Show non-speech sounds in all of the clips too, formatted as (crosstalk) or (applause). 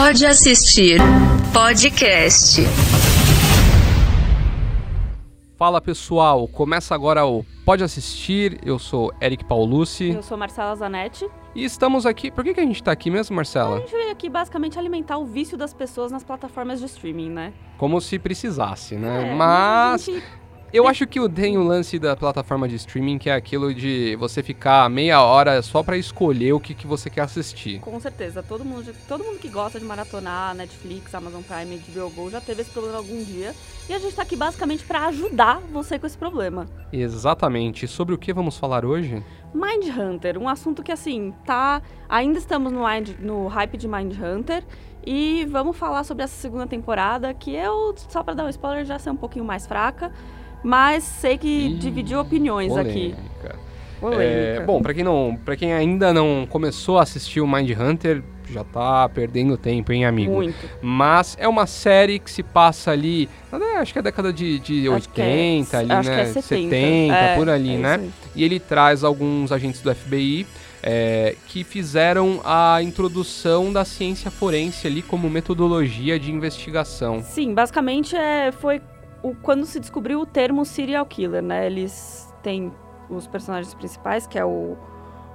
Pode assistir podcast. Fala pessoal, começa agora o Pode Assistir. Eu sou Eric Paulucci Eu sou Marcela Zanetti. e estamos aqui. Por que, que a gente tá aqui mesmo, A Marcela? gente veio aqui basicamente alimentar o vício das pessoas nas plataformas de streaming, né? Como se precisasse, né? É, Mas a gente- eu acho que o- tem o lance da plataforma de streaming que é aquilo de você ficar meia hora só pra escolher o que, que você quer assistir. com certeza, todo mundo, todo mundo que gosta de maratonar Netflix, Amazon Prime, HBO Go já teve esse problema algum dia. E a gente tá aqui basicamente pra ajudar você com esse problema. Exatamente. Sobre o que vamos falar hoje? Mind Hunter, um assunto que assim, tá. Ainda estamos no, no hype de Mind Hunter. E vamos falar sobre essa segunda temporada, que eu, só pra dar um spoiler, já sei um pouquinho mais fraca. Mas sei que Ih, dividiu opiniões aqui. Polêmica. É, Polêmica. bom, pra quem não, para quem ainda não começou a assistir o Mind Hunter, já tá perdendo tempo, hein, amigo? Muito. Mas é uma série que se passa ali, acho que é a década de, de Acho que é- 80, ali, acho né? que é 70. 70, É, por ali, é né? E ele traz alguns agentes do FBI é, que fizeram a introdução da ciência forense ali como metodologia de investigação. Sim, basicamente é, foi o, quando se descobriu o termo serial killer, né? Eles têm os personagens principais, que é o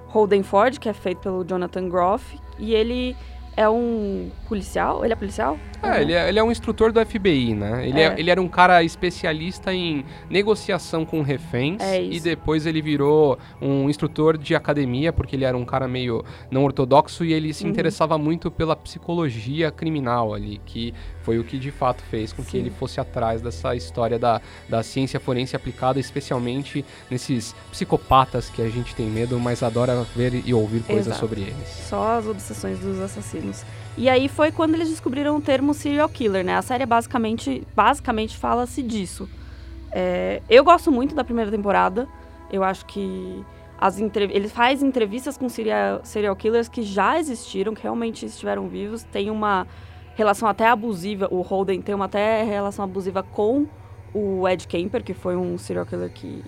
Holden Ford, que é feito pelo Jonathan Groff, e ele é um policial. Ele é policial? É, ele é, ele é um instrutor do FBI, né? Ele, é- É. ele era um cara especialista em negociação com reféns. É e depois ele virou um instrutor de academia, porque ele era um cara meio não ortodoxo e ele se Uhum. interessava muito pela psicologia criminal ali, que foi o que de fato fez com que Sim. ele fosse atrás dessa história da, da ciência forense aplicada, especialmente nesses psicopatas que a gente tem medo, mas adora ver e ouvir coisas Exato. sobre eles. Só as obsessões dos assassinos. E aí foi quando eles descobriram o termo serial killer, né? A série basicamente, basicamente fala-se disso. É, eu gosto muito da primeira temporada. Eu acho que as ele faz entrevistas com serial, serial killers que já existiram, que realmente estiveram vivos. Tem uma relação até abusiva. O Holden tem uma até relação abusiva com o Ed Kemper, que foi um serial killer que,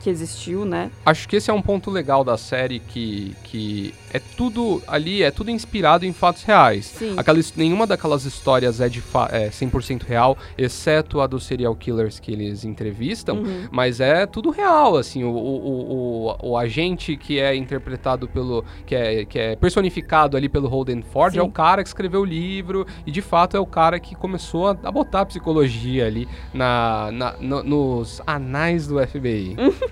que existiu, né? Acho que esse é um ponto legal da série que, que é tudo ali, é tudo inspirado em fatos reais. Sim. Aquelas, nenhuma daquelas histórias é de é 100% real, exceto a dos serial killers que eles entrevistam, Uhum. mas é tudo real, assim, o, o, o, o- agente que é interpretado pelo, que é, que é personificado ali pelo Holden Ford é Sim. o cara que escreveu o livro e de fato é o cara que começou a, a botar a psicologia ali na, na- no- nos anais do FBI. (laughs)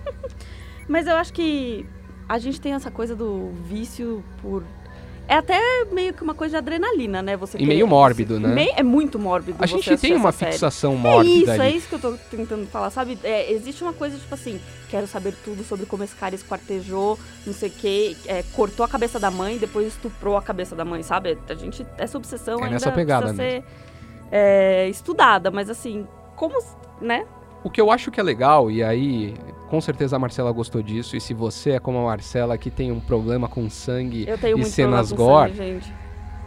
Mas eu acho que a gente tem essa coisa do vício por. É até meio que uma coisa de adrenalina, né? Você E meio mórbido, né? meio- é muito mórbido. A gente tem uma essa série. fixação É mórbida isso, ali. é isso que eu tô tentando falar, sabe? É, existe uma coisa tipo assim, quero saber tudo sobre como esse cara esquartejou, não sei o quê, é, cortou a cabeça da mãe, depois estuprou a cabeça da mãe, sabe? A gente, essa obsessão É ainda nessa pegada precisa ser é, estudada, mas assim, como, né? O que eu acho que é legal, e aí com certeza a Marcela gostou disso, e se você é como a Marcela que tem um problema com sangue, Eu tenho E cenas gore? sangue, gente.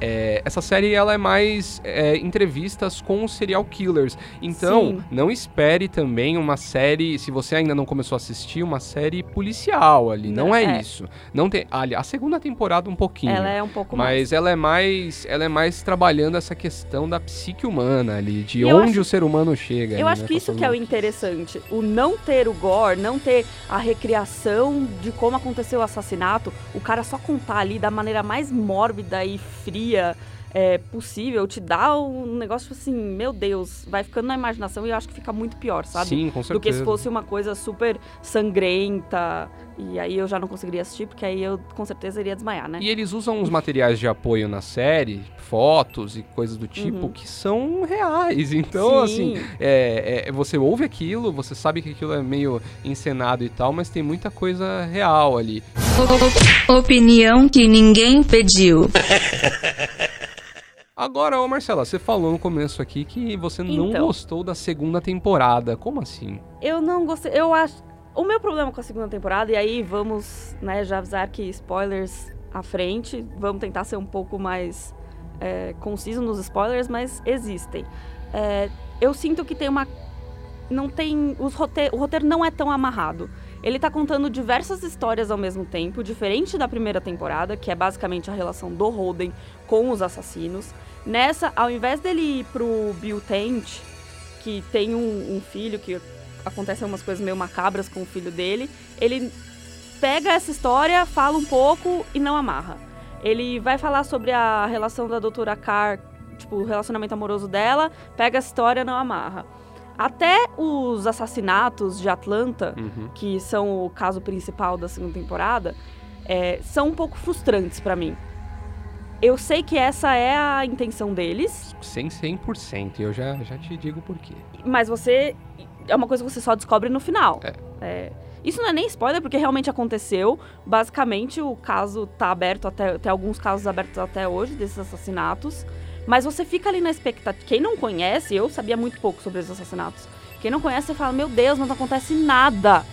É, essa série ela é mais é, entrevistas com serial killers. Então, Sim. não espere também uma série, se você ainda não começou a assistir, uma série policial ali. Não, Não, é, é. isso. Não tem, ali, a segunda temporada um pouquinho. Ela é um pouco mais. Mas ela é mais, ela é mais trabalhando essa questão da psique humana ali, de eu onde acho- o ser humano chega. Eu ali, acho né, que isso que é o interessante. O não ter o gore, não ter a recriação de como aconteceu o assassinato, o cara só contar ali da maneira mais mórbida e fria hier é, possível, te dá um negócio assim, meu Deus, vai ficando na imaginação e eu acho que fica muito pior, sabe? Sim, com certeza. Do que se fosse uma coisa super sangrenta. E aí eu já não conseguiria assistir, porque aí eu com certeza iria desmaiar, né? E eles usam uns materiais de apoio na série, fotos e coisas do tipo, Uhum. que são reais. (laughs) Então, Sim. assim, é, é, você ouve aquilo, você sabe que aquilo é meio encenado e tal, mas tem muita coisa real ali. Opinião que ninguém pediu. (laughs) Agora, ô Marcela, você falou no começo aqui que você não Então. gostou da segunda temporada. Como assim? Eu não gostei. Eu acho. O meu problema com a segunda temporada, e aí vamos, né, já avisar que spoilers à frente, vamos tentar ser um pouco mais é, conciso nos spoilers, mas existem. É, eu sinto que tem uma. Não tem. Os rote... O roteiro não é tão amarrado. Ele tá contando diversas histórias ao mesmo tempo, diferente da primeira temporada, que é basicamente a relação do Holden com os assassinos. Nessa, ao invés dele ir pro Bill Tent, que tem um, um filho, que acontecem umas coisas meio macabras com o filho dele, ele pega essa história, fala um pouco e não amarra. Ele vai falar sobre a relação da doutora Carr, tipo, o relacionamento amoroso dela, pega a história, não amarra. Até os assassinatos de Atlanta, Uhum. que são o caso principal da segunda temporada, é, são um pouco frustrantes pra mim. Eu sei que essa é a intenção deles, Sem 100%, eu já, já te digo por quê. mas você. É uma coisa que você só descobre no final. É, isso não é nem spoiler, porque realmente aconteceu. Basicamente, o caso tá aberto até. Tem alguns casos abertos até hoje desses assassinatos. Mas você fica ali na expectativa. Quem não conhece, eu sabia muito pouco sobre esses assassinatos. Quem não conhece, você fala, meu Deus, não acontece nada.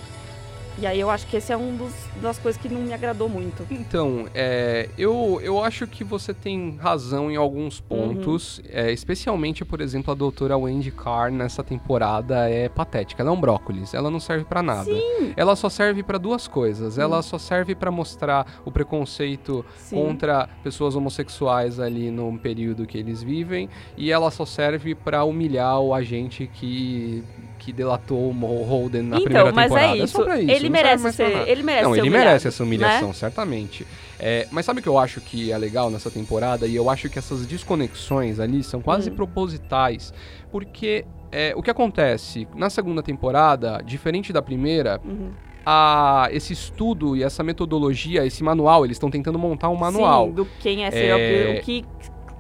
E aí eu acho que esse é um dos, das coisas que não me agradou muito. Então, é, eu, eu acho que você tem razão em alguns pontos, é, especialmente, por exemplo, a doutora Wendy Carr nessa temporada é patética. Ela é um brócolis, ela não serve pra nada. Sim. Ela só serve pra duas coisas. Ela só serve pra mostrar o preconceito Sim. contra pessoas homossexuais ali no período que eles vivem e ela só serve pra humilhar o agente que que delatou o Holden na Então, primeira mas temporada. é só isso. pra Ele não serve merece mais pra ser- ele merece Não, ele humilhado, merece essa humilhação, né? certamente. É, mas sabe o que eu acho que é legal nessa temporada? E eu acho que essas desconexões ali são quase Hum. propositais. Porque é, o que acontece na segunda temporada, diferente da primeira, Uhum. a, esse estudo e essa metodologia, esse manual, eles estão tentando montar um manual. Sim, do quem é serial É, killer, o que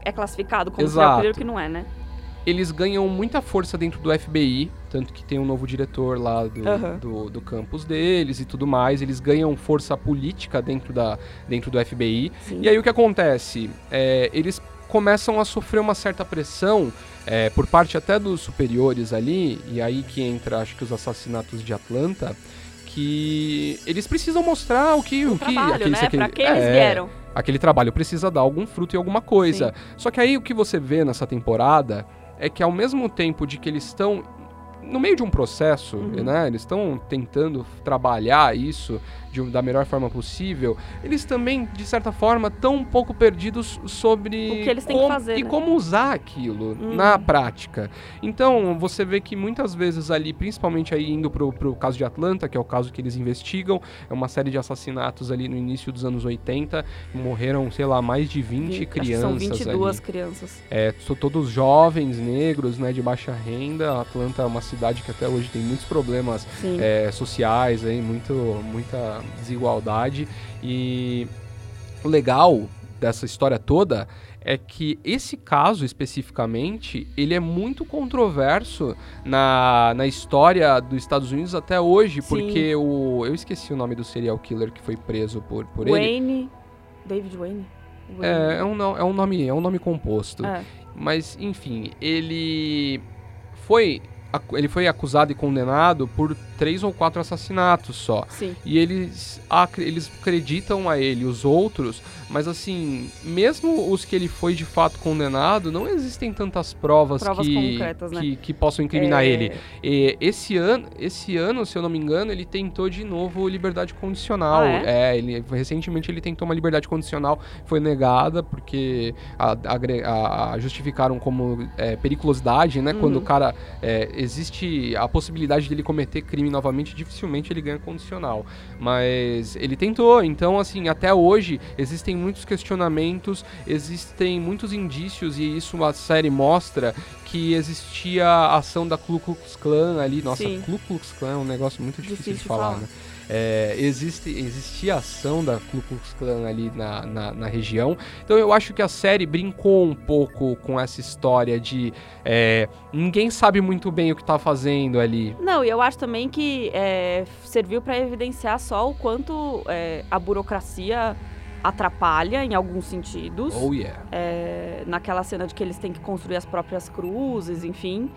é classificado como Exato. serial killer e o que não é, né? Eles ganham muita força dentro do FBI, tanto que tem um novo diretor lá do, Aham. do, do campus deles e tudo mais. Eles ganham força política dentro, da, dentro do FBI. Sim. E aí o que acontece? É, eles começam a sofrer uma certa pressão é, por parte até dos superiores ali, e aí que entra, acho que os assassinatos de Atlanta, que eles precisam mostrar o que... o o que trabalho, aquele- né? aquele- Pra que eles é, vieram. aquele trabalho precisa dar algum fruto e alguma coisa. Só que aí o que você vê nessa temporada é que ao mesmo tempo de que eles estão no meio de um processo, Uhum. né? Eles estão tentando trabalhar isso de, da melhor forma possível. Eles também, de certa forma, estão um pouco perdidos sobre O que eles têm que como- fazer, e né? como usar aquilo Uhum. na prática. Então, você vê que muitas vezes ali, principalmente aí indo pro, pro caso de Atlanta, que é o caso que eles investigam, é uma série de assassinatos ali no início dos anos 80, morreram, sei lá, mais de 20 Vi- acho que crianças São 22 ali. crianças. É, são todos jovens, negros, né, de baixa renda. Atlanta é uma cidade que até hoje tem muitos problemas é, sociais, aí, muito, muita desigualdade. E o legal dessa história toda é que esse caso especificamente, ele é muito controverso na, na história dos Estados Unidos até hoje, Sim. porque o... Eu esqueci o nome do serial killer que foi preso por, por ele. Wayne. David Wayne? É, é, um, no- é um nome, é um nome composto. É. Mas, enfim, ele foi, ele foi acusado e condenado por três ou quatro assassinatos só. Sim. E eles, eles acreditam a ele os outros, mas assim, mesmo os que ele foi de fato condenado, não existem tantas provas, Provas que, né? que, que possam incriminar É, ele. E esse ano, esse ano, se eu não me engano, ele tentou de novo liberdade condicional. Ah, é? ele recentemente ele tentou uma liberdade condicional, foi negada porque a, a- a justificaram como é, periculosidade, né? Uhum. Quando o cara é, existe a possibilidade dele cometer crime novamente, dificilmente ele ganha condicional. Mas ele tentou, então assim, até hoje existem muitos questionamentos, existem muitos indícios e isso a série mostra que existia a ação da Ku Klux Klan ali. Nossa, Sim. Ku Klux Klan é um negócio muito difícil, Difícil de de falar, falar. né? É, existe, existia ação da Ku Klux Klan ali na, na, na região. Então eu acho que a série brincou um pouco com essa história de é, ninguém sabe muito bem o que tá fazendo ali. Não, e eu acho também que é, serviu para evidenciar só o quanto é, a burocracia atrapalha em alguns sentidos. Oh yeah. é, naquela cena de que eles têm que construir as próprias cruzes, enfim.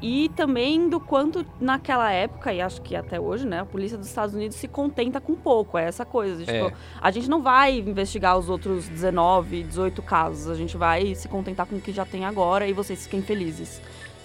E também do quanto naquela época, e acho que até hoje, né, a polícia dos Estados Unidos se contenta com pouco, é essa coisa. É. Tipo, a gente não vai investigar os outros 19, 18 casos, a gente vai se contentar com o que já tem agora e vocês fiquem felizes.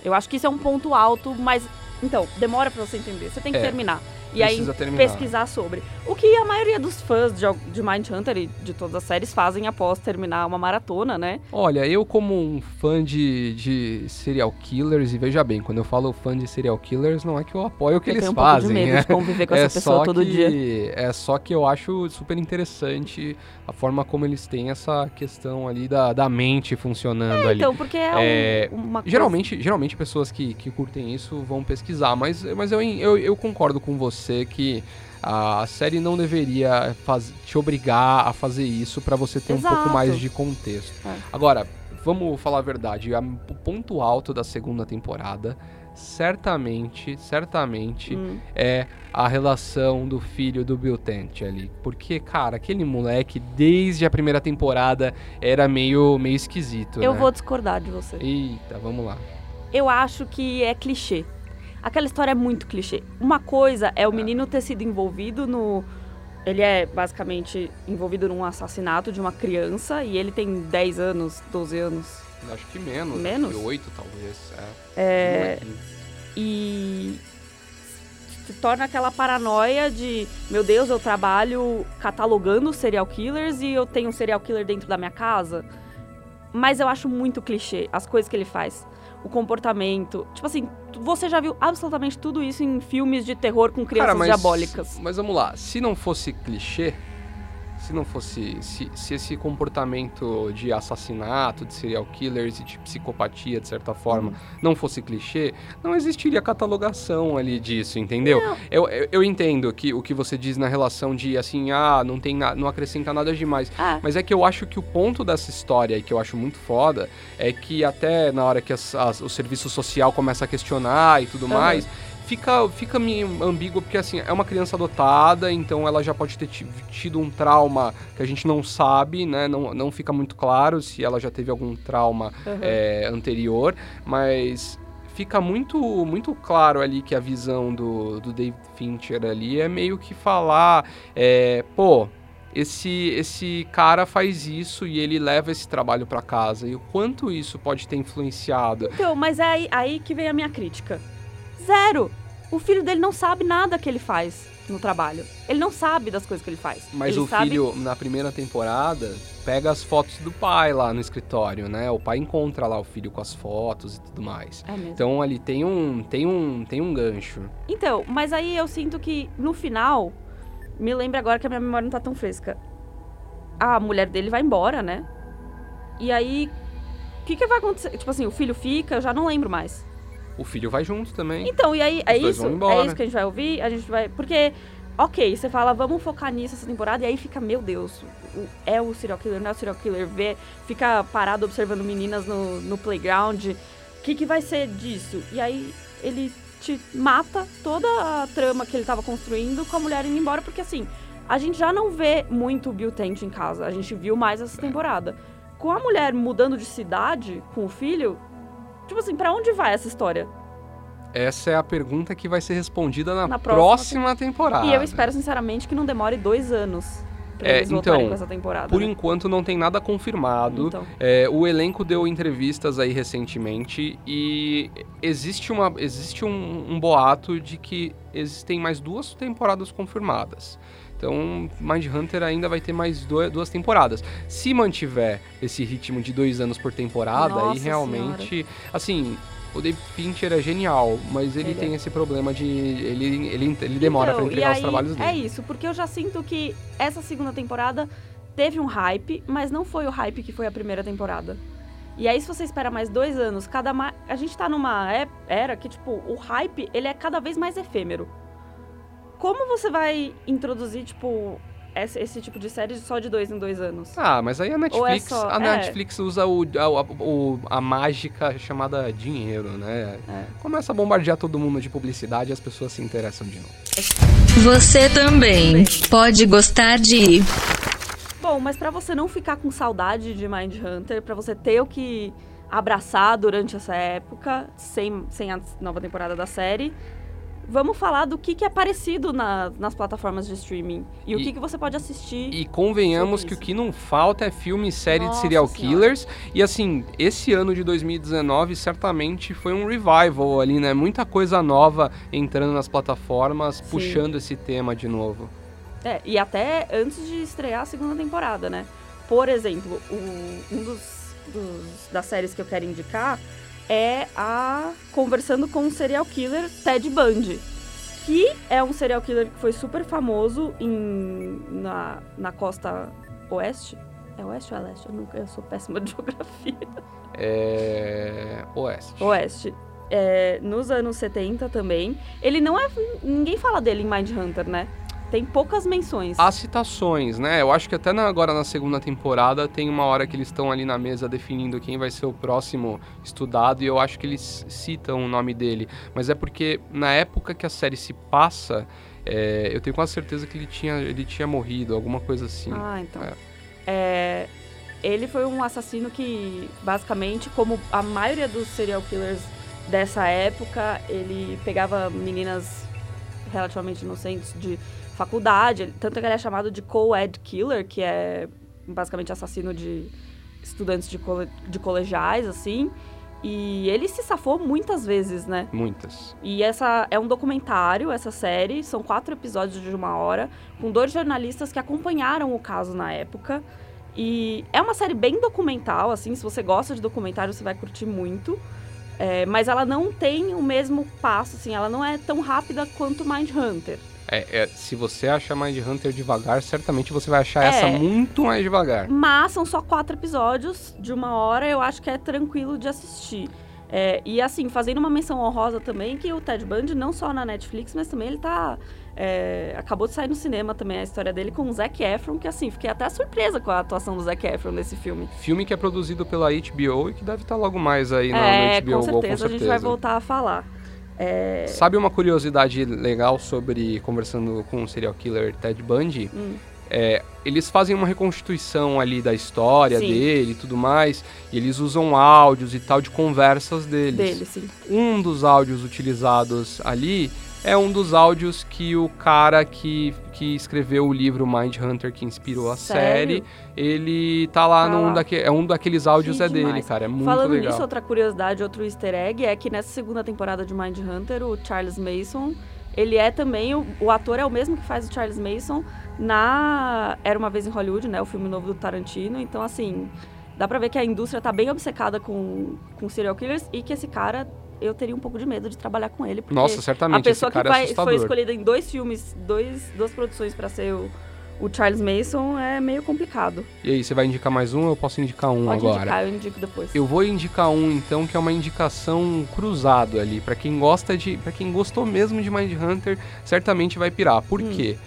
Eu acho que isso é um ponto alto, mas. Então, demora pra você entender. Você tem que É. terminar. E aí terminar. pesquisar sobre. O que a maioria dos fãs de, de Mindhunter e de todas as séries fazem após terminar uma maratona, né? Olha, eu como um fã de, de serial killers, e veja bem, quando eu falo fã de serial killers, não é que eu apoio o que eu eles tenho um fazem. pouco de medo né? de conviver com é essa pessoa só todo que, dia. É só que eu acho super interessante a forma como eles têm essa questão ali da, da mente funcionando ali. Então, porque é, É, um- uma coisa... Geralmente, geralmente pessoas que, que curtem isso vão pesquisar, mas, mas eu, eu, eu concordo com você que a série não deveria faz, te obrigar a fazer isso pra você ter um pouco Exato. mais de contexto. É. Agora, vamos falar a verdade, o ponto alto da segunda temporada, certamente, certamente, Hum. é a relação do filho do Bill Tent ali. Porque, cara, aquele moleque, desde a primeira temporada, era meio, meio esquisito, Eu né? vou discordar de você. Eita, vamos lá. Eu acho que é clichê. Aquela história é muito clichê. Uma coisa é o menino ter sido envolvido no. Ele é basicamente envolvido num assassinato de uma criança e ele tem 10 anos, 12 anos. Acho que menos. Menos? Acho que oito, talvez. É. É, Molequinho. e se torna aquela paranoia de, meu Deus, eu trabalho catalogando serial killers e eu tenho um serial killer dentro da minha casa. Mas eu acho muito clichê as coisas que ele faz. O comportamento. Tipo assim, você já viu absolutamente tudo isso em filmes de terror com crianças Cara, mas, diabólicas. Mas vamos lá. Se não fosse clichê, se não fosse. Se, se esse comportamento de assassinato, de serial killers e de psicopatia, de certa forma, Hum. não fosse clichê, não existiria catalogação ali disso, entendeu? Eu, eu, eu entendo que o que você diz na relação de assim, ah, não tem na, não acrescenta nada demais. Ah, Mas é que eu acho que o ponto dessa história, e que eu acho muito foda, é que até na hora que as- as- o serviço social começa a questionar e tudo Aham. mais, fica, fica meio ambíguo, porque assim, é uma criança adotada, então ela já pode ter ti- tido um trauma que a gente não sabe, né? Não, não fica muito claro se ela já teve algum trauma aham. é, anterior, mas fica muito muito claro ali que a visão do, do David Fincher ali é meio que falar, é, pô, esse, esse cara faz isso e ele leva esse trabalho pra casa. E o quanto isso pode ter influenciado? Então, mas é aí, aí que vem a minha crítica. Zero! O filho dele não sabe nada que ele faz no trabalho. Ele não sabe das coisas que ele faz. Mas ele o sabe... filho, na primeira temporada, pega as fotos do pai lá no escritório, né? O pai encontra lá o filho com as fotos e tudo mais. É mesmo. Então ali tem um, tem um, tem um gancho. Então, mas aí eu sinto que no final, me lembra agora que a minha memória não tá tão fresca. A mulher dele vai embora, né? E aí, o que, que vai acontecer? Tipo assim, o filho fica, eu já não lembro mais. O filho vai junto também. Então, e aí, é isso? É isso que a gente vai ouvir? A gente vai. Porque, ok, você fala, vamos focar nisso essa temporada, e aí fica, meu Deus, o- é o serial killer, não é o serial killer, vê, fica parado observando meninas no, no playground. O que, que vai ser disso? E aí ele te mata toda a trama que ele tava construindo com a mulher indo embora, porque assim, a gente já não vê muito o Bill Tent em casa, a gente viu mais essa temporada. Com a mulher mudando de cidade com o filho, tipo assim, pra onde vai essa história? Essa é a pergunta que vai ser respondida na, Na próxima, próxima temporada. E eu espero, sinceramente, que não demore dois anos pra É, eles então, com essa temporada. Por né? enquanto não tem nada confirmado. Então, É, o elenco deu entrevistas aí recentemente e existe, uma, existe um, um boato de que existem mais duas temporadas confirmadas. Então, Mindhunter ainda vai ter mais do- duas temporadas. Se mantiver esse ritmo de dois anos por temporada, aí Nossa realmente. Assim, o David Fincher é genial, mas ele, Ele tem esse problema de. Ele, ele, ele demora então, pra entregar e os aí, trabalhos dele. É isso, porque eu já sinto que essa segunda temporada teve um hype, mas não foi o hype que foi a primeira temporada. E aí, se você espera mais dois anos, cada ma... a gente tá numa é- era que, tipo, o hype, ele é cada vez mais efêmero. Como você vai introduzir, tipo, esse, esse tipo de série só de dois em dois anos? Ah, mas aí a Netflix, só- a é. Netflix usa o, a, o- a mágica chamada dinheiro, né? É. Começa a bombardear todo mundo de publicidade e as pessoas se interessam de novo. Você também pode gostar de Bom, mas pra você não ficar com saudade de Mindhunter, pra você ter o que abraçar durante essa época, sem, sem a nova temporada da série, vamos falar do que, que é parecido na- nas plataformas de streaming. E, o E- que, que você pode assistir. E convenhamos que o que não falta é filme e série de Nossa serial Senhora. killers. E assim, esse ano de 2019 certamente foi um revival ali, né? Muita coisa nova entrando nas plataformas, Sim. puxando esse tema de novo. É, e até antes de estrear a segunda temporada, né? Por exemplo, o- um dos, dos- das séries que eu quero indicar é a Conversando com o Serial Killer Ted Bundy. Que é um serial killer que foi super famoso em, na, na costa oeste. É oeste ou é leste? Eu, nunca, eu sou péssima de (laughs) geografia. É. Oeste. Oeste. É, nos anos 70 também. Ele não é. Ninguém fala dele em Mindhunter, né? Tem poucas menções. Há citações, né? Eu acho que até na- agora na segunda temporada tem uma hora que eles estão ali na mesa definindo quem vai ser o próximo estudado e eu acho que eles citam o nome dele. Mas é porque na época que a série se passa, é, eu tenho quase certeza que ele tinha, ele tinha morrido, alguma coisa assim. Ah, então. É. É, ele foi um assassino que, basicamente, como a maioria dos serial killers dessa época, ele pegava meninas relativamente inocentes de faculdade. Tanto que ele é chamado de co-ed killer, que é basicamente assassino de estudantes de, cole- de colegiais, assim. E ele se safou muitas vezes, né? Muitas. E essa é um documentário, essa série, são quatro episódios de uma hora, com dois jornalistas que acompanharam o caso na época. E é uma série bem documental, assim, se você gosta de documentário, você vai curtir muito. É, mas ela não tem o mesmo passo, assim, ela não é tão rápida quanto Mindhunter. É, é, se você achar Mind Hunter devagar, certamente você vai achar É. essa muito mais devagar. Mas são só quatro episódios de uma hora, eu acho que é tranquilo de assistir. É, e assim, fazendo uma menção honrosa também, que o Ted Bundy, não só na Netflix, mas também ele tá. é, acabou de sair no cinema também a história dele com o Zac Efron, que assim, fiquei até surpresa com a atuação do Zac Efron nesse filme. Filme que é produzido pela HBO e que deve estar logo mais aí na, é, no HBO com Go, certeza, a gente vai voltar a falar. É, Sabe uma curiosidade legal sobre conversando com o serial killer Ted Bundy? Hum. É, eles fazem uma reconstituição ali da história Sim. dele e tudo mais, e eles usam áudios e tal de conversas deles. dele, sim. Um dos áudios utilizados ali é um dos áudios que o cara que, que escreveu o livro Mind Hunter que inspirou a Sério? série, ele tá lá Tá num daque, é um daqueles áudios é dele, demais. cara, é muito Falando legal. nisso, outra curiosidade, outro easter egg é que nessa segunda temporada de Mindhunter, o Charles Mason, ele é também, o, o ator é o mesmo que faz o Charles Mason na Era Uma Vez em Hollywood, né, o filme novo do Tarantino, então assim, dá pra ver que a indústria tá bem obcecada com, com serial killers e que esse cara, eu teria um pouco de medo de trabalhar com ele, porque Nossa, a certamente pessoa esse cara que é vai- foi escolhida em dois filmes, dois, duas produções pra ser o, o Charles Mason é meio complicado. E aí, você vai indicar mais um ou eu posso indicar um Pode agora? indicar, eu indico depois. Eu vou indicar um então que é uma indicação cruzado ali Pra quem gosta de, para quem gostou mesmo de Mind Hunter, certamente vai pirar. Por Hum. quê?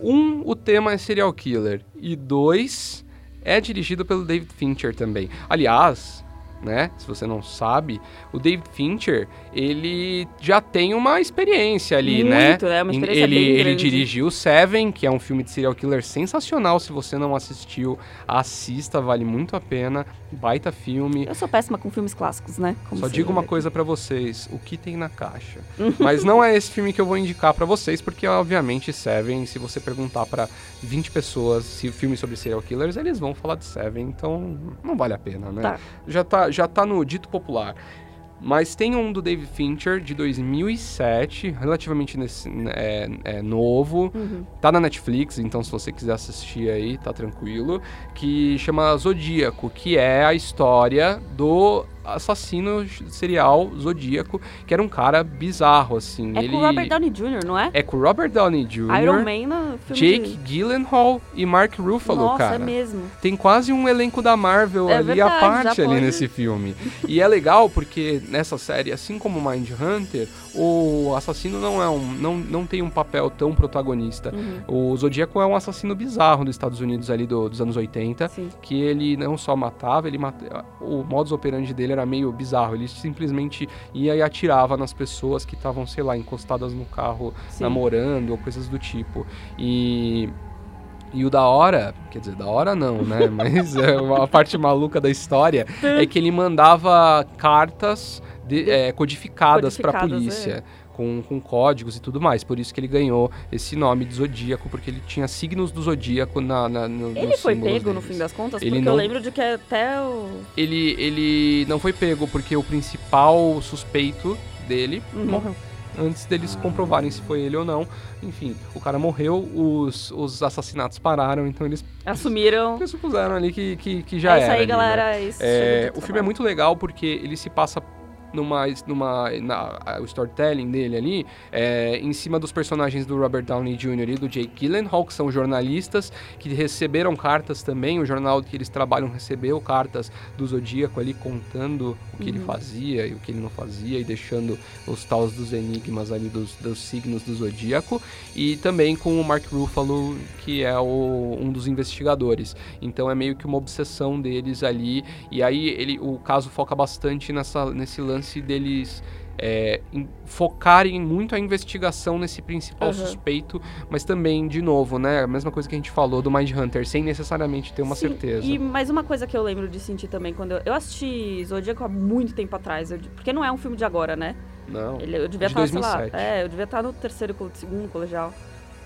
Um, o tema é serial killer e dois, é dirigido pelo David Fincher também. Aliás, né, se você não sabe, o David Fincher, ele já tem uma experiência ali, né? Muito, né? Uma experiência ele, ele dirigiu Seven, que é um filme de serial killer sensacional. Se você não assistiu, assista, vale muito a pena. Baita filme. Eu sou péssima com filmes clássicos, né? Como Só digo uma coisa pra vocês, o que tem na caixa. (laughs) Mas não é esse filme que eu vou indicar pra vocês, porque obviamente Seven, se você perguntar pra 20 pessoas se filme sobre serial killers, eles vão falar de Seven, então não vale a pena, né? Tá. Já tá, já tá no dito popular. Mas tem um do David Fincher de 2007, relativamente nesse- é, é, novo. Uhum. Tá na Netflix, então se você quiser assistir aí, tá tranquilo. Que chama Zodíaco, que é a história do assassino serial Zodíaco, que era um cara bizarro, assim. É Ele... com o Robert Downey Jr., não é? É com Robert Downey Jr., Iron Man no filme Jake de... Gyllenhaal e Mark Ruffalo, Nossa, cara. é mesmo. Tem quase um elenco da Marvel É ali verdade, à parte ali pode- nesse filme. E é legal porque nessa série, assim como Mind Hunter, o assassino não é um, não, não tem um papel tão protagonista. Uhum. O Zodíaco é um assassino bizarro dos Estados Unidos ali do- dos anos 80, Sim. que ele não só matava, ele mata, o modus operandi dele era meio bizarro. Ele simplesmente ia e atirava nas pessoas que estavam, sei lá, encostadas no carro Sim. namorando ou coisas do tipo. E e o da hora, quer dizer, da hora não, né? (laughs) Mas é uma parte maluca da história é que ele mandava cartas de- é, codificadas para a Codificadas, polícia. Com, com códigos e tudo mais. Por isso que ele ganhou esse nome de Zodíaco, porque ele tinha signos do Zodíaco na, na no, Ele foi pego no deles. fim das contas? Ele porque não- eu lembro de que até o. Ele, ele não foi pego porque o principal suspeito dele Uhum. morreu. Antes deles comprovarem se foi ele ou não. Enfim, o cara morreu, os, os assassinatos pararam, então eles Assumiram. (laughs) pressupuseram ali que, que, que já é isso era. aí, ali, né? galera. Isso É, o filme é muito legal porque ele se passa numa, numa na- o storytelling dele ali é, em cima dos personagens do Robert Downey Jr. e do Jake Gyllenhaal que são jornalistas que receberam cartas também o jornal que eles trabalham recebeu cartas do Zodíaco ali contando o que ele Uhum. fazia e o que ele não fazia e deixando os tals dos enigmas ali dos, dos signos do Zodíaco e também com o Mark Ruffalo que é o- um dos investigadores então é meio que uma obsessão deles ali e aí ele, o caso foca bastante nessa, nesse lance deles é, em- focarem muito a investigação nesse principal Aham. suspeito, mas também, de novo, né? A mesma coisa que a gente falou do Mind Hunter, sem necessariamente ter uma Sim, certeza. E mais uma coisa que eu lembro de sentir também quando eu, eu assisti Zodíaco há muito tempo atrás, eu- porque não é um filme de agora, né? Não. Ele, eu devia De estar, sei lá, 2007. é, eu devia estar no terceiro, segundo colegial.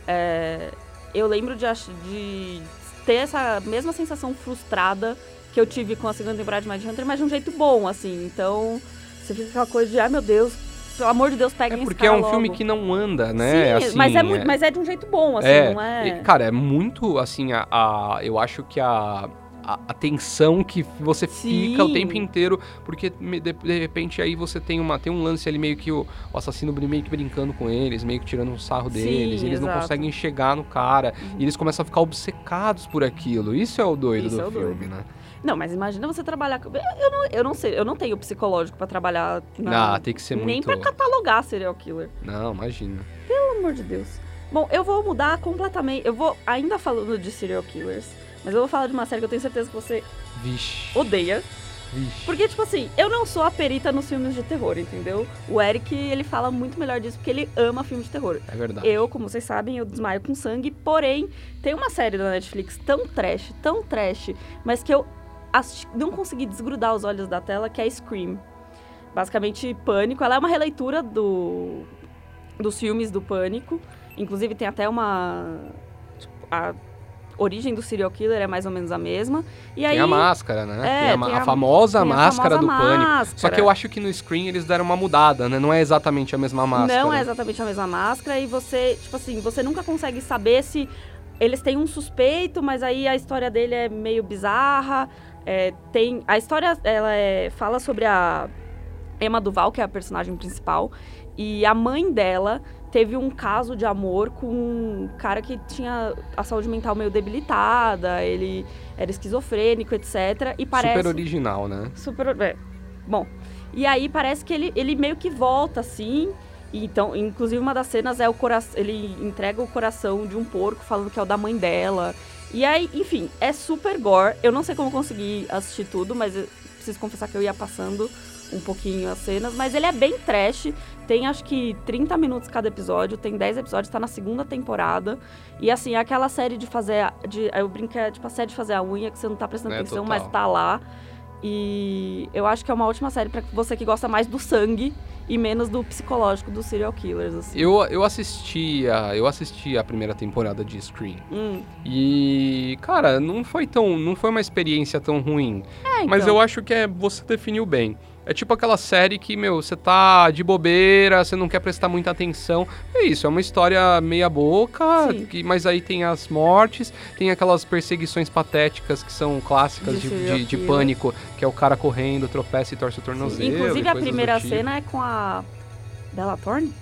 É, eu lembro de, de ter essa mesma sensação frustrada que eu tive com a segunda temporada de Mind Hunter, mas de um jeito bom, assim. Então, você fica aquela coisa de, ai meu Deus, pelo amor de Deus, É peguem esse porque é um filme logo. que não anda, né? Sim, assim, mas, é muito, mas é de um jeito bom, assim, é, não é... e, Cara, é muito, assim, a, a- eu acho que a, a, tensão que você fica o Sim. tempo inteiro, porque de, de repente aí você tem, uma, tem um lance ali meio que o, o assassino meio que brincando com eles, meio que tirando um sarro Sim, deles, e eles não exato. conseguem chegar no cara, e eles começam a ficar obcecados por aquilo. Isso é o doido Isso do é o filme, doido. né? Não, mas imagina você trabalhar... com- Eu, não, eu não sei, eu não tenho psicológico pra trabalhar na... Ah, tem que ser Nem muito... pra catalogar serial killer. Não, imagina. Pelo amor de Deus. Bom, eu vou mudar completamente. Eu vou, ainda falando de serial killers, mas eu vou falar de uma série que eu tenho certeza que você Vixe, odeia. vixe. Porque, tipo assim, eu não sou a perita nos filmes de terror, entendeu? O Eric, ele fala muito melhor disso porque ele ama filmes de terror. É verdade. Eu, como vocês sabem, eu desmaio com sangue, porém, tem uma série da Netflix tão trash, tão trash, mas que eu não consegui desgrudar os olhos da tela, que é Scream. Basicamente, Pânico. Ela é uma releitura do, dos filmes do Pânico. Inclusive, tem até uma... tipo, a origem do serial killer é mais ou menos a mesma. E aí, Tem a máscara, né? É, a, tem a a- famosa tem a máscara famosa do pânico. Só máscara. que eu acho que no Screen eles deram uma mudada, né? Não é exatamente a mesma máscara. Não é exatamente a mesma máscara e você, tipo assim, você nunca consegue saber se eles têm um suspeito, mas aí a história dele é meio bizarra. É, tem a história ela é- fala sobre a Emma Duval, que é a personagem principal, e a mãe dela teve um caso de amor com um cara que tinha a saúde mental meio debilitada, ele era esquizofrênico, etc. E parece Super original, né? Super. é. Bom, e aí parece que ele, ele meio que volta assim. Então, inclusive, uma das cenas é o coração. Ele entrega o coração de um porco falando que é o da mãe dela. E aí, enfim, é super gore. Eu não sei como consegui assistir tudo, mas eu preciso confessar que eu ia passando um pouquinho as cenas. Mas ele é bem trash. Tem acho que 30 minutos cada episódio. Tem 10 episódios, tá na segunda temporada. E assim, é aquela série de fazer. a- De, eu brinco, é tipo a série de fazer a unha que você não tá prestando É, atenção, total. mas tá lá. E eu acho que é uma ótima série pra você que gosta mais do sangue e menos do psicológico dos serial killers, assim. Eu, eu assisti a, eu assisti a primeira temporada de Scream. Hum. E, cara, não foi tão. Não foi uma experiência tão ruim. É, então. Mas eu acho que é, você definiu bem. É tipo aquela série que, meu, você tá de bobeira, você não quer prestar muita atenção. É isso, é uma história meia boca, Sim. que, mas aí tem as mortes, tem aquelas perseguições patéticas que são clássicas De de, de- pânico, que é o cara correndo, tropeça e torce o tornozelo. Inclusive, e a primeira tipo. cena é com a Bella Thorne.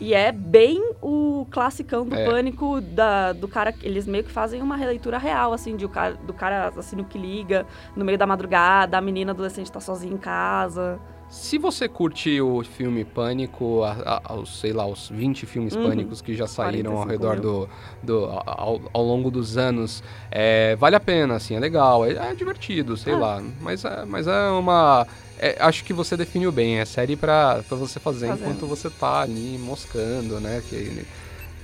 E é bem o classicão do É. pânico da, do cara. Eles meio que fazem uma releitura real, assim, de do cara assassino que liga no meio da madrugada, a menina adolescente tá sozinha em casa. Se você curte o filme Pânico, a- a- aos, sei lá, os 20 filmes Uhum. pânicos que já saíram ao 45 redor do. do ao, ao longo dos anos, é, vale a pena, assim, é legal, é, é divertido, sei Ah. lá. Mas é, mas é uma. é, acho que você definiu bem, é série pra, pra você fazer Fazendo. enquanto você tá ali moscando, né? Que,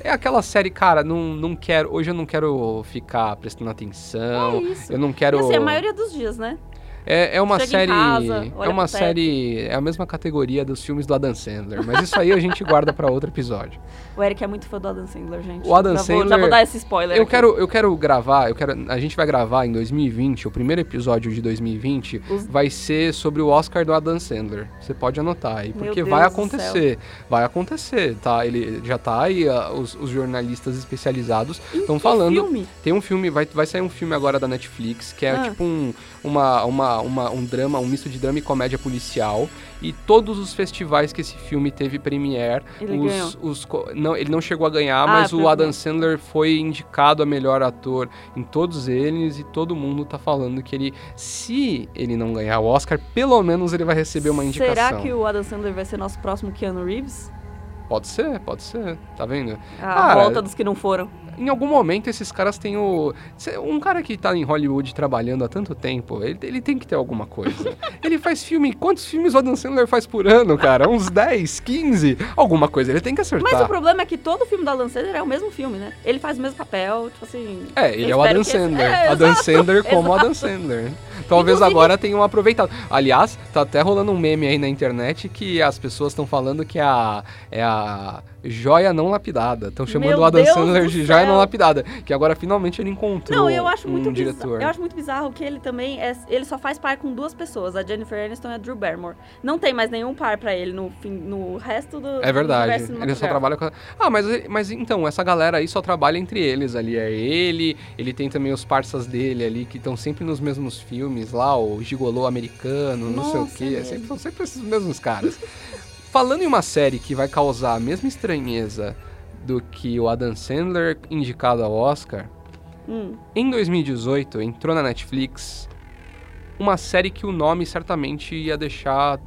é aquela série, cara, não, não quero. Hoje eu não quero ficar prestando atenção. é isso. Eu não quero. E assim, a maioria dos dias, né? É, é uma Chega série. casa, é uma série. É a mesma categoria dos filmes do Adam Sandler. Mas isso aí a gente (laughs) guarda pra outro episódio. O Eric é muito fã do Adam Sandler, gente. O Adam já Vou, já Sandler- vou dar esse spoiler. Eu aqui. quero, eu quero gravar, eu quero, a gente vai gravar em 2020, o primeiro episódio de 2020 Os- vai ser sobre o Oscar do Adam Sandler. Você pode anotar aí, porque vai acontecer. Vai acontecer, tá? Ele já tá aí, ah, os, os jornalistas especializados estão falando. filme? Tem um filme, vai, vai sair um filme agora da Netflix, que é Ah. tipo um, uma, uma, uma- um drama, um misto de drama e comédia policial. E todos os festivais que esse filme teve premiere, Ele os, ganhou. os não, ele não chegou a ganhar, Ah, mas o Adam. Sandler foi indicado a melhor ator em todos eles e todo mundo tá falando que ele, se ele não ganhar o Oscar, pelo menos ele vai receber uma indicação. Será que o Adam Sandler vai ser nosso próximo Keanu Reeves? Pode ser, pode ser, tá vendo? A Cara, volta dos que não foram. Em algum momento esses caras têm o. Um cara que tá em Hollywood trabalhando há tanto tempo, ele, ele tem que ter alguma coisa. (laughs) ele faz filme. Quantos filmes o Adam Sandler faz por ano, cara? Uns 10, 15? Alguma coisa, ele tem que acertar. Mas o problema é que todo filme do Adam Sandler é o mesmo filme, né? Ele faz o mesmo papel, tipo assim. É, ele é o Adam que esse- Sandler. É, Adam exato, Sandler como exato. Adam Sandler. Talvez Inclusive- agora tenham aproveitado. Aliás, tá até rolando um meme aí na internet que as pessoas estão falando que a, é a joia não lapidada. Estão chamando Meu o Adam Deus Sandler de joia não lapidada. Que agora finalmente ele encontrou Não, eu acho muito um bizarro. diretor. Eu acho muito bizarro que ele também é, ele só faz par com duas pessoas, a Jennifer Aniston e a Drew Barrymore. Não tem mais nenhum par pra ele no, fim, no resto do É verdade. do Ele só trabalha com. Ah, mas, mas então, essa galera aí só trabalha entre eles ali. É ele, ele tem também os parças dele ali que estão sempre nos mesmos filmes lá, o Gigolô americano, não sei o Nossa, quê. é É sempre, são sempre esses mesmos caras. (laughs) Falando em uma série que vai causar a mesma estranheza do que o Adam Sandler indicado ao Oscar, Hum, em 2018 entrou na Netflix uma série que o nome certamente ia deixar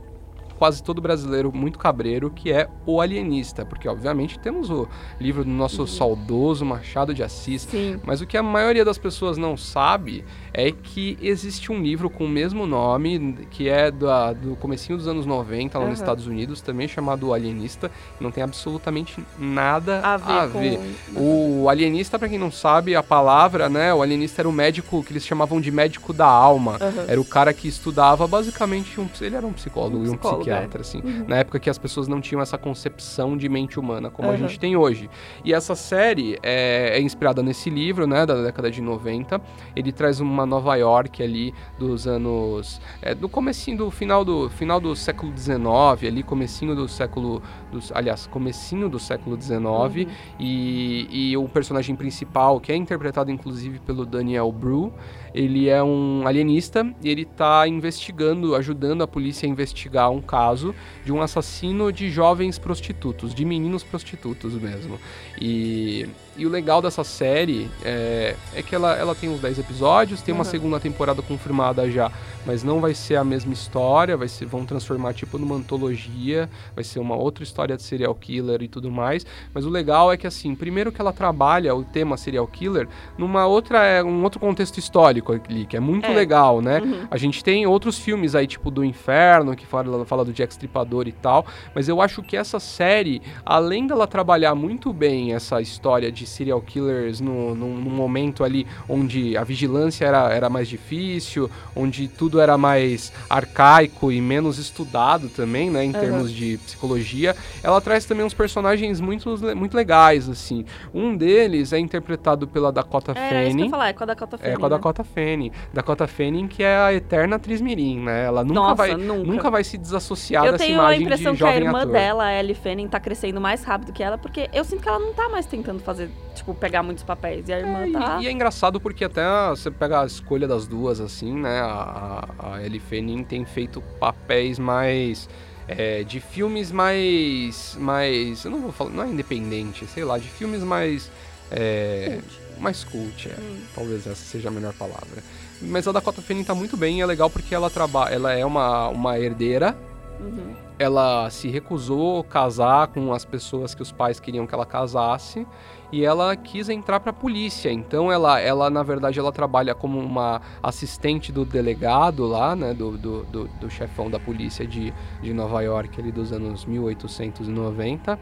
quase todo brasileiro muito cabreiro, que é O Alienista, porque obviamente temos o livro do nosso saudoso Machado de Assis, sim. mas o que a maioria das pessoas não sabe é que existe um livro com o mesmo nome, que é da- do comecinho dos anos 90, lá nos Aham. Estados Unidos, também chamado O Alienista, não tem absolutamente nada A ver a com. ver. O alienista, pra quem não sabe, a palavra, né? O alienista era o médico que eles chamavam de médico da alma. Aham. Era o cara que estudava basicamente um. Ele era um psicólogo Um e um psicólogo, psiquiatra, assim. Uhum. Na época que as pessoas não tinham essa concepção de mente humana como a Aham. gente tem hoje. E essa série é, é inspirada nesse livro, né? Da década de 90. Ele traz uma Nova York ali dos anos. É, do comecinho do final do final do século XIX, ali, comecinho do século. Dos, aliás, comecinho do século XIX. Uhum. E, e o personagem principal, que é interpretado inclusive pelo Daniel Bru, ele é um alienista e ele tá investigando, ajudando a polícia a investigar um caso de um assassino de jovens prostitutos, de meninos prostitutos mesmo. E, e o legal dessa série é, é que ela, ela tem uns 10 episódios, tem uma Uhum. segunda temporada confirmada já, mas não vai ser a mesma história, vai ser, vão transformar tipo numa antologia, vai ser uma outra história de serial killer e tudo mais. Mas o legal é que assim, primeiro que ela trabalha o tema serial killer numa outra, é, um outro contexto histórico ali, que é muito É. legal, né? Uhum. A gente tem outros filmes aí, tipo do Inferno, que fala, fala do Jack Stripador e tal, mas eu acho que essa série, além dela trabalhar muito bem essa história de serial killers no, num, num momento ali onde a vigilância era, era mais difícil, onde tudo era mais arcaico e menos estudado também, né, em Aham. termos de psicologia, ela traz também uns personagens muito, muito legais, assim. Um deles é interpretado pela Dakota isso eu Fanning. ia falar, é com a Dakota Fanning. É com a né? Dakota Fanning. Dakota Fanning, que é a eterna atriz mirim, né? Ela nunca, Nossa, vai, nunca. nunca vai se desassociar Eu dessa tenho a imagem impressão de que a jovem irmã ator. dela, a Ellie Fanning, tá crescendo mais rápido que ela, porque eu sinto que ela não tá mais tentando fazer, tipo, pegar muitos papéis. E a irmã É, e- tá. e, é engraçado porque até você pega a escolha das duas, assim, né? A, a, a Ellie Fanning tem feito papéis mais... é, de filmes mais... mais... Eu não vou falar... Não é independente, sei lá. De filmes mais... é, Cult. mais cult, é. Hum. Talvez essa seja a melhor palavra. Mas a Dakota Fanning tá muito bem e é legal porque ela trabalha... Ela é uma, uma herdeira Uhum. ela se recusou casar com as pessoas que os pais queriam que ela casasse e ela quis entrar para a polícia. Então ela, ela na verdade ela trabalha como uma assistente do delegado lá, né, do, do, do, do chefão da polícia de, de Nova York ali dos anos 1890.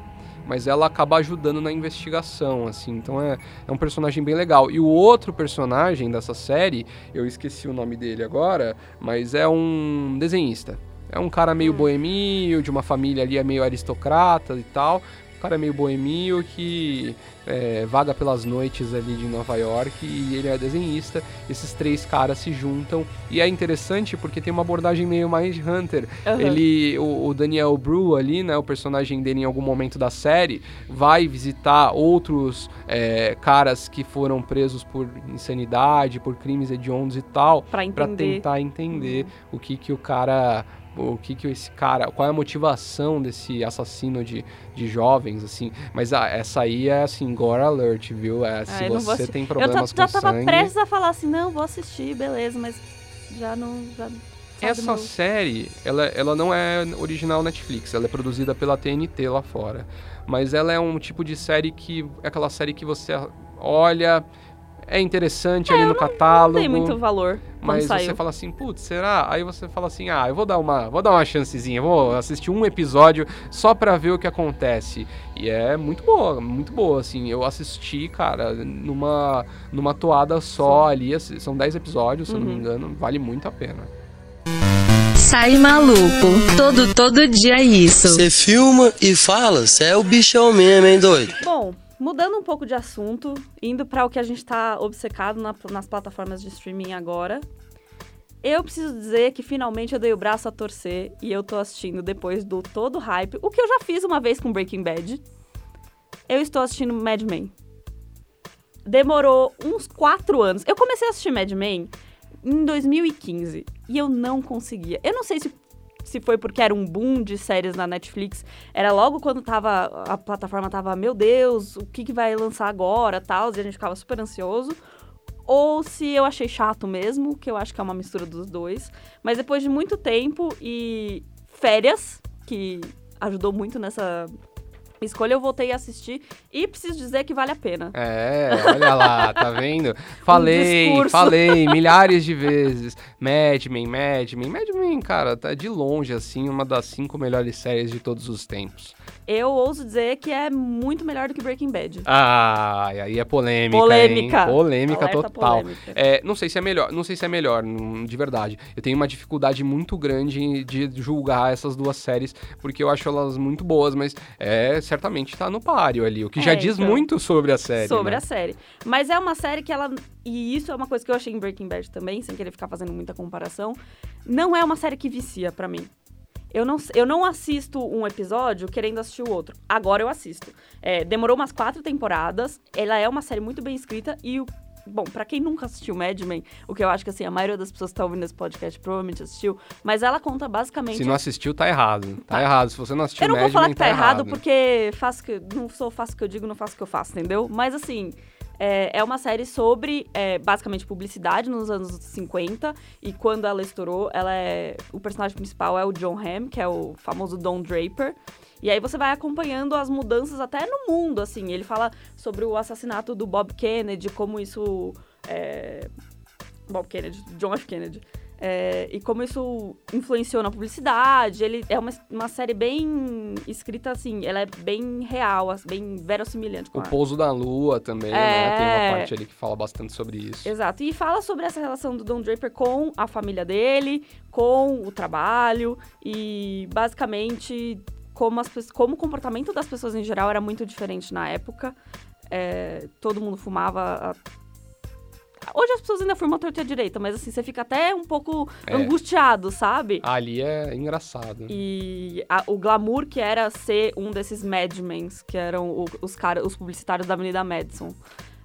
mas ela acaba ajudando na investigação, assim. Então é, é um personagem bem legal. E o outro personagem dessa série, eu esqueci o nome dele agora, mas é um desenhista. É um cara meio boemio, de uma família ali é meio aristocrata e tal. Um cara meio boemio que é, vaga pelas noites ali de Nova York e ele é desenhista. Esses três caras se juntam e é interessante porque tem uma abordagem meio mais Hunter. Aham. Ele, o, o Daniel Bru ali, né, o personagem dele em algum momento da série, vai visitar outros é, caras que foram presos por insanidade, por crimes hediondos e tal, Pra para entender. Uhum. tentar entender o que que o cara o que que esse cara, qual é a motivação desse assassino de, de jovens, assim. Mas ah, essa aí é, assim, gore alert, viu? É, se eu vou você tem Eu problemas já com tava sangue... prestes a falar assim, não, vou assistir, beleza, mas já não. Já, Essa meu- série, ela, ela não é original Netflix, ela é produzida pela TNT lá fora. Mas ela é um tipo de série que. É aquela série que você olha, é interessante ali no catálogo. Não dei muito valor Mas saiu. você fala assim, putz, será? Aí você fala assim, ah, eu vou dar uma, vou dar uma chancezinha, vou assistir um episódio só pra ver o que acontece. E é muito boa, muito boa, assim. Eu assisti, cara, numa, numa toada só ali, assim, são 10 episódios, se eu não me Uhum. engano, vale muito a pena. Sai maluco. Todo, todo dia isso. Você filma e fala, você é o bichão mesmo, hein, doido? Bom, mudando um pouco de assunto, indo para o que a gente tá obcecado na- nas plataformas de streaming agora. Eu preciso dizer que finalmente eu dei o braço a torcer e eu tô assistindo depois do todo hype, o que eu já fiz uma vez com Breaking Bad. Eu estou assistindo Mad Men. Demorou uns quatro anos. Eu comecei a assistir Mad Men em 2015 e eu não conseguia. Eu não sei se, se foi porque era um boom de séries na Netflix. Era logo quando tava a plataforma tava, meu Deus, o que, que vai lançar agora, tal, e a gente ficava super ansioso. Ou se eu achei chato mesmo, que eu acho que é uma mistura dos dois. Mas depois de muito tempo e férias, que ajudou muito nessa escolha, eu voltei a assistir e preciso dizer que vale a pena. É, olha lá, tá vendo? (laughs) Falei, discurso. falei (laughs) milhares de vezes. Mad Men, Mad Men. Mad Men, cara, tá de longe, assim, uma das cinco melhores séries de todos os tempos. Eu ouso dizer que é muito melhor do que Breaking Bad. Ah, e aí é polêmica, Polêmica. hein? Polêmica Alerta total. polêmica. É, não sei se é melhor, não sei se é melhor, de verdade. Eu tenho uma dificuldade muito grande de julgar essas duas séries, porque eu acho elas muito boas, mas é, certamente tá no páreo ali, o que É, já diz então. muito sobre a série, sobre né? a série. Mas é uma série que ela. E isso é uma coisa que eu achei em Breaking Bad também, sem querer ficar fazendo muita comparação. Não é uma série que vicia pra mim. Eu não, eu não assisto um episódio querendo assistir o outro. Agora eu assisto. É, demorou umas quatro temporadas. Ela é uma série muito bem escrita e o. Bom, pra quem nunca assistiu Mad Men, o que eu acho que assim, a maioria das pessoas que tá ouvindo esse podcast provavelmente assistiu, mas ela conta basicamente Se não assistiu, tá errado. Tá, Tá. errado. Se você não assistiu eu não Mad vou falar Men, que tá errado, porque faço que, não sou faço o que eu digo, não faço o que eu faço, entendeu? Mas assim, é, é uma série sobre é, basicamente publicidade nos anos 50 e quando ela estourou, ela é o personagem principal é o John Hamm, que é o famoso Don Draper. E aí você vai acompanhando as mudanças até no mundo, assim. Ele fala sobre o assassinato do Bob Kennedy, como isso é, Bob Kennedy, John F. Kennedy. É, e como isso influenciou na publicidade. Ele é uma, uma série bem escrita assim, ela é bem real, bem verossimilhante O pouso da lua também, né? É. Tem uma parte ali que fala bastante sobre isso. Exato. E fala sobre essa relação do Don Draper com a família dele, com o trabalho e basicamente como, as, como o comportamento das pessoas em geral era muito diferente na época. É, todo mundo fumava. a- Hoje as pessoas ainda fumam torta à direita, mas assim, você fica até um pouco É. angustiado, sabe? Ali é engraçado. E a- o glamour que era ser um desses madmens, que eram o- os, cara, os publicitários da Avenida Madison.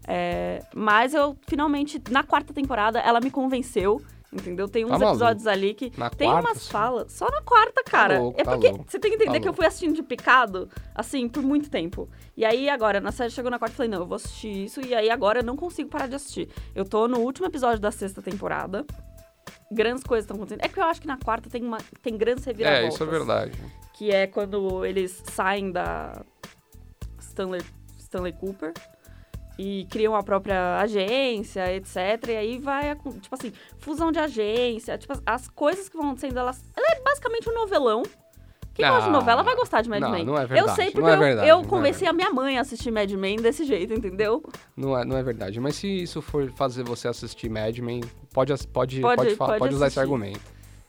É, mas eu, finalmente, na quarta temporada, ela me convenceu, entendeu? Tem uns Tá episódios ali que Na tem quarta, umas só? falas. Só na quarta, cara. louco, é tá porque louco. você tem que entender Tá que eu fui assistindo de picado, assim, por muito tempo. E aí, agora, na série chegou na quarta, eu falei, não, eu vou assistir isso. E aí, agora, eu não consigo parar de assistir. Eu tô no último episódio da sexta temporada. Grandes coisas estão acontecendo. É que eu acho que na quarta tem, uma, tem grandes É, reviravoltas isso é verdade. que é quando eles saem da Stanley, Stanley Cooper e criam a própria agência, etc. E aí vai, tipo assim, fusão de agência, tipo, as coisas que vão acontecendo, elas... Ela é basicamente um novelão, Quem gosta de Ah, novela vai gostar de Mad não, Men. não é eu verdade, sei não porque é eu- verdade, eu, é convenci a minha mãe a assistir Mad Men desse jeito, entendeu? Não é, não é verdade. Mas se isso for fazer você assistir Mad Men, pode, pode, Pode- pode, pode pode usar esse argumento.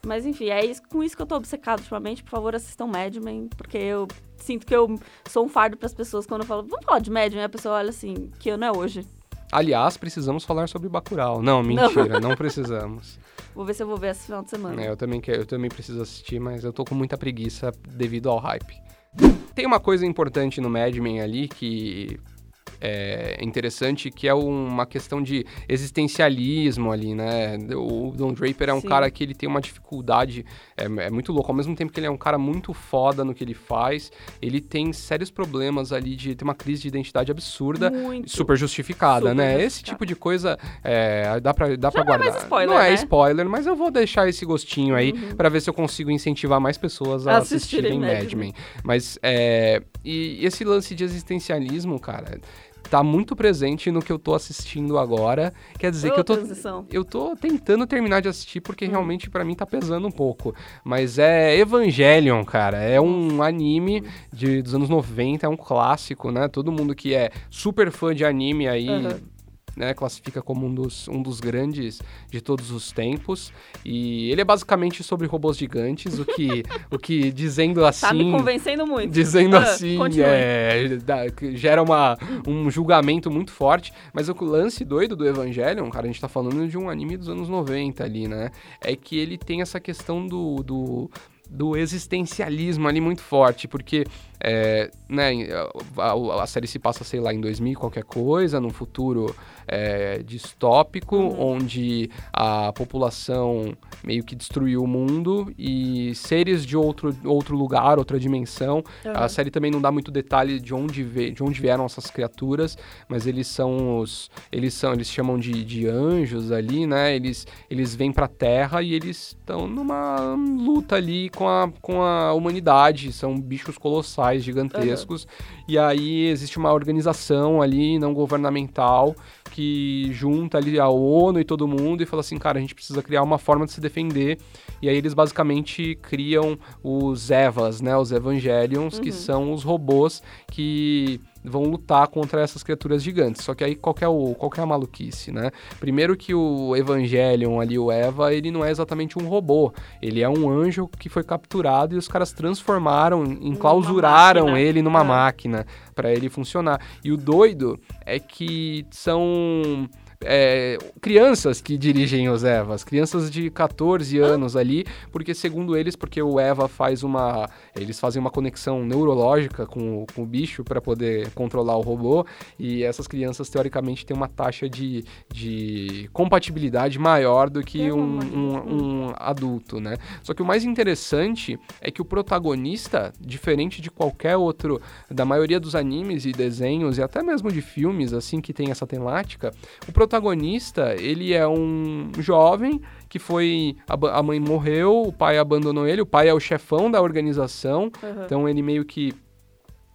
Mas enfim, é isso, com isso que eu tô obcecado ultimamente. Por favor, assistam Mad Men, porque eu sinto que eu sou um fardo pras pessoas quando eu falo, vamos falar de Mad Men, a pessoa olha assim, que ano é hoje. Aliás, precisamos falar sobre Bacurau. Não, (laughs) mentira, não, precisamos. Vou ver se eu vou ver esse final de semana. É, eu também quero, eu também preciso assistir, mas eu tô com muita preguiça devido ao hype. Tem uma coisa importante no Mad Men ali que é interessante, que é uma questão de existencialismo ali, né? O Don Draper é um Sim. cara que ele tem uma dificuldade, é, é muito louco, ao mesmo tempo que ele é um cara muito foda no que ele faz, ele tem sérios problemas ali de ter uma crise de identidade absurda, Muito. super justificada, Super né? Esse tipo de coisa é, dá pra, dá pra não é guardar. spoiler, não é né? spoiler, mas eu vou deixar esse gostinho aí Uhum. pra ver se eu consigo incentivar mais pessoas a Assistirem assistirem Mad Men. Mas é, e esse lance de existencialismo, cara, tá muito presente no que eu tô assistindo agora. Quer dizer Ô, que eu tô transição. eu tô tentando terminar de assistir porque Hum. realmente pra mim tá pesando um pouco. Mas é Evangelion, cara. É um anime de, dos anos 90, é um clássico, né? Todo mundo que é super fã de anime aí. Aham. Né, classifica como um dos, um dos grandes de todos os tempos. E ele é basicamente sobre robôs gigantes, o que, o que dizendo assim. Tá me convencendo muito. Dizendo Ah, assim, continue. é, dá- gera uma, um julgamento muito forte. Mas o lance doido do Evangelion, cara, a gente tá falando de um anime dos anos 90 ali, né? É que ele tem essa questão do. do do existencialismo ali muito forte, porque é, né, a, a- a série se passa, sei lá, em 2000 qualquer coisa, num futuro é, distópico, Uhum. onde a população meio que destruiu o mundo e seres de outro, outro lugar, outra dimensão. A Aham. série também não dá muito detalhe de onde, vê, de onde vieram essas criaturas, mas eles são os. Eles são. Eles chamam de, de anjos ali, né? Eles, eles vêm pra Terra e eles estão numa luta ali com a, com a humanidade. São bichos colossais, gigantescos. E aí existe uma organização ali não governamental que junta ali a ONU e todo mundo e fala assim, cara, a gente precisa criar uma forma de se defender. E aí eles basicamente criam os Evas, né? Os Evangelions, que Uhum. são os robôs que vão lutar contra essas criaturas gigantes. Só que aí qual que é, o, qual que é a maluquice, né? Primeiro que o Evangelion ali, o Eva, ele não é exatamente um robô. Ele é um anjo que foi capturado e os caras transformaram, enclausuraram ele numa Ah. máquina para ele funcionar. E o doido é que são é, crianças que dirigem os Evas, crianças de 14 anos ali, porque segundo eles, porque o Eva faz uma, eles fazem uma conexão neurológica com, o- com o bicho para poder controlar o robô, e essas crianças teoricamente têm uma taxa de, de compatibilidade maior do que um, um- um adulto, né? Só que o mais interessante é que o protagonista, diferente de qualquer outro, da maioria dos animes e desenhos e até mesmo de filmes assim que tem essa temática, o protagonista, ele é um jovem que foi a, a mãe morreu, o pai abandonou ele, o pai é o chefão da organização, Aham. então ele meio que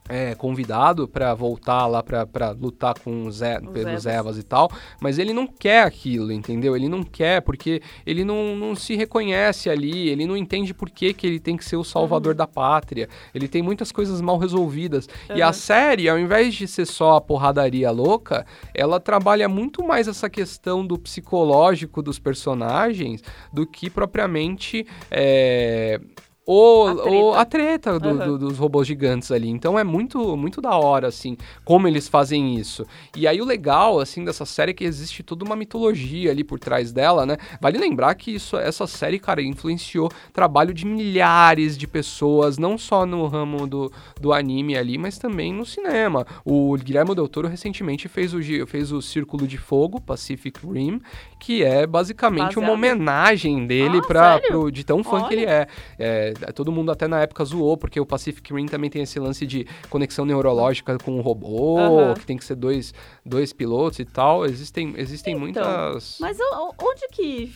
é convidado pra voltar lá pra lutar com os, e, Os pelos Evas. E tal, mas ele não quer aquilo, entendeu? Ele não quer porque ele não, não se reconhece ali, ele não entende por que, que ele tem que ser o salvador da pátria. Ele tem muitas coisas mal resolvidas. E a Aham. série, ao invés de ser só a porradaria louca, ela trabalha muito mais essa questão do psicológico dos personagens do que propriamente é, o, A treta. a treta do- Aham. do- dos robôs gigantes ali. Então é muito, muito da hora, assim, como eles fazem isso. E aí o legal, assim, dessa série é que existe toda uma mitologia ali por trás dela, né? Vale lembrar que isso, essa série, cara, influenciou trabalho de milhares de pessoas, não só no ramo do, do anime ali, mas também no cinema. O Guilherme Del Toro recentemente fez o, fez o Círculo de Fogo, Pacific Rim, que é basicamente uma Baseado. homenagem dele Ah, pro, de tão fã que Olha. ele é. É, Todo mundo até na época zoou, porque o Pacific Rim também tem esse lance de conexão neurológica com o robô, Aham. que tem que ser dois, dois pilotos e tal. Existem, existem Então, muitas. Mas onde que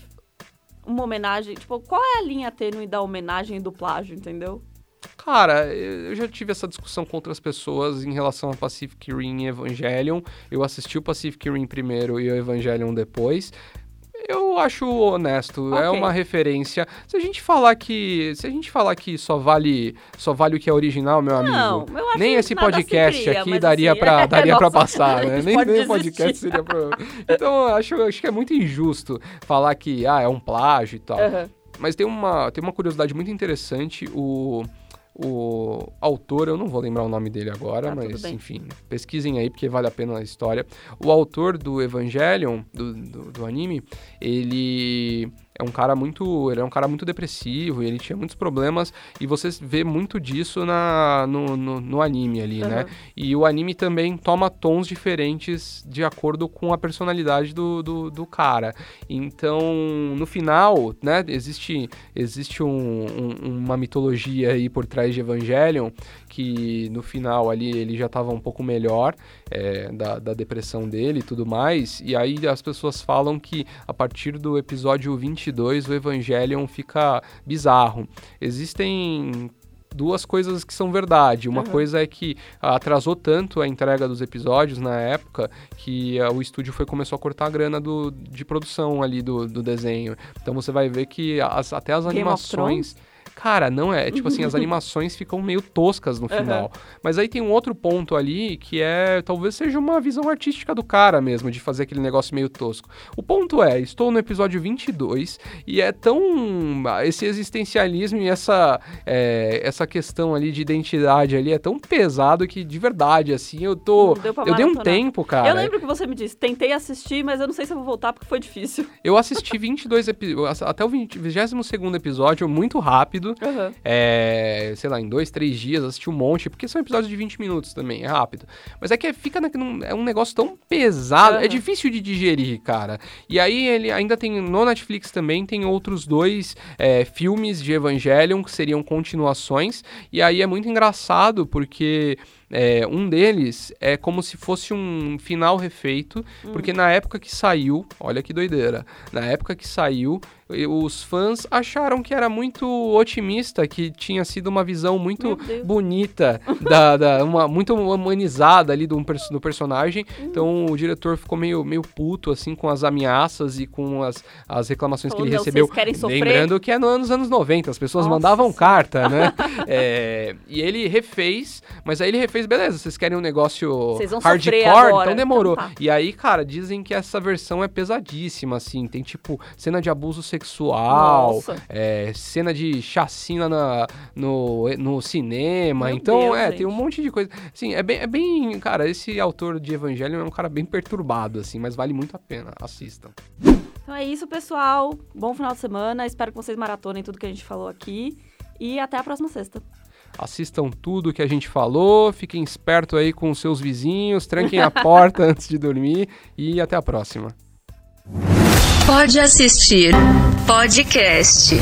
uma homenagem, tipo, qual é a linha tênue da homenagem e do plágio, entendeu? Cara, eu já tive essa discussão com outras pessoas em relação a Pacific Rim e Evangelion. Eu assisti o Pacific Rim primeiro e o Evangelion depois. Eu acho honesto, é Ok. uma referência. Se a gente falar que, se a gente falar que só vale, só vale o que é original, meu amigo. Não, eu acho nem esse podcast cria, aqui daria assim, pra é, (laughs) daria para passar, (laughs) né? Nem, o podcast seria pra... (laughs) Então, eu acho, acho que é muito injusto falar que ah, é um plágio e tal. Aham. Mas tem uma, tem uma curiosidade muito interessante. O, o autor, eu não vou lembrar o nome dele agora, Tá, mas enfim, pesquisem aí porque vale a pena a história. O autor do Evangelion, do, do, do anime, ele é um cara muito. Ele é um cara muito depressivo e ele tinha muitos problemas. E você vê muito disso na, no, no, no anime ali, né? Aham. E o anime também toma tons diferentes de acordo com a personalidade do, do, do cara. Então, no final, né, existe, existe um- um- uma mitologia aí por trás de Evangelion, que no final ali ele já estava um pouco melhor é, da, da depressão dele e tudo mais. E aí as pessoas falam que a partir do episódio 22 o Evangelion fica bizarro. Existem duas coisas que são verdade. Uma Uhum. coisa é que atrasou tanto a entrega dos episódios na época que ah, o estúdio foi começou a cortar a grana do, de produção ali do, do desenho. Então você vai ver que as- até as Game animações. Cara, não é. Tipo assim, as (laughs) animações ficam meio toscas no Uhum. final. Mas aí tem um outro ponto ali que é. Talvez seja uma visão artística do cara mesmo, de fazer aquele negócio meio tosco. O ponto é: estou no episódio 22 e é tão. Esse existencialismo e essa, é, essa questão ali de identidade ali é tão pesado que de verdade, assim, eu tô. Não deu Eu dei um tempo, cara. Eu lembro que você me disse, tentei assistir, mas eu não sei se eu vou voltar porque foi difícil. Eu assisti 22 episódios, até o 20, 22 episódio, muito rápido. Aham. É, sei lá, em dois, três dias, assisti um monte, porque são episódios de 20 minutos também, é rápido. Mas é que fica na, num- é um negócio tão pesado, é Aham. difícil de digerir, cara. E aí ele ainda tem, no Netflix também, tem outros dois é, filmes de Evangelion, que seriam continuações, e aí é muito engraçado, porque é, um deles é como se fosse um final refeito, porque na época que saiu, olha que doideira, na época que saiu, os fãs acharam que era muito otimista, que tinha sido uma visão muito bonita, da, da- uma, muito humanizada ali do, do personagem. Então o diretor ficou meio, meio puto, assim, com as ameaças e com as, as reclamações Falou, que ele "Não, recebeu. vocês querem sofrer?" Lembrando que é no- nos anos 90, as pessoas Nossa mandavam carta, né? (laughs) É, e ele refez, mas aí ele refez, beleza, vocês querem um negócio hardcore, sofrer agora, então demorou. então tá. E aí, cara, dizem que essa versão é pesadíssima, assim, tem tipo cena de abuso sexual, é, cena de chacina na, no, no cinema. Meu então, Deus, é, gente. tem um monte de coisa. Assim, é bem, é bem. Cara, esse autor de Evangelho é um cara bem perturbado, assim, mas vale muito a pena. Assistam. Então é isso, pessoal. Bom final de semana. Espero que vocês maratonem tudo que a gente falou aqui. E até a próxima sexta. Assistam tudo que a gente falou, fiquem espertos aí com os seus vizinhos, tranquem a (laughs) porta antes de dormir e até a próxima. Pode assistir podcast.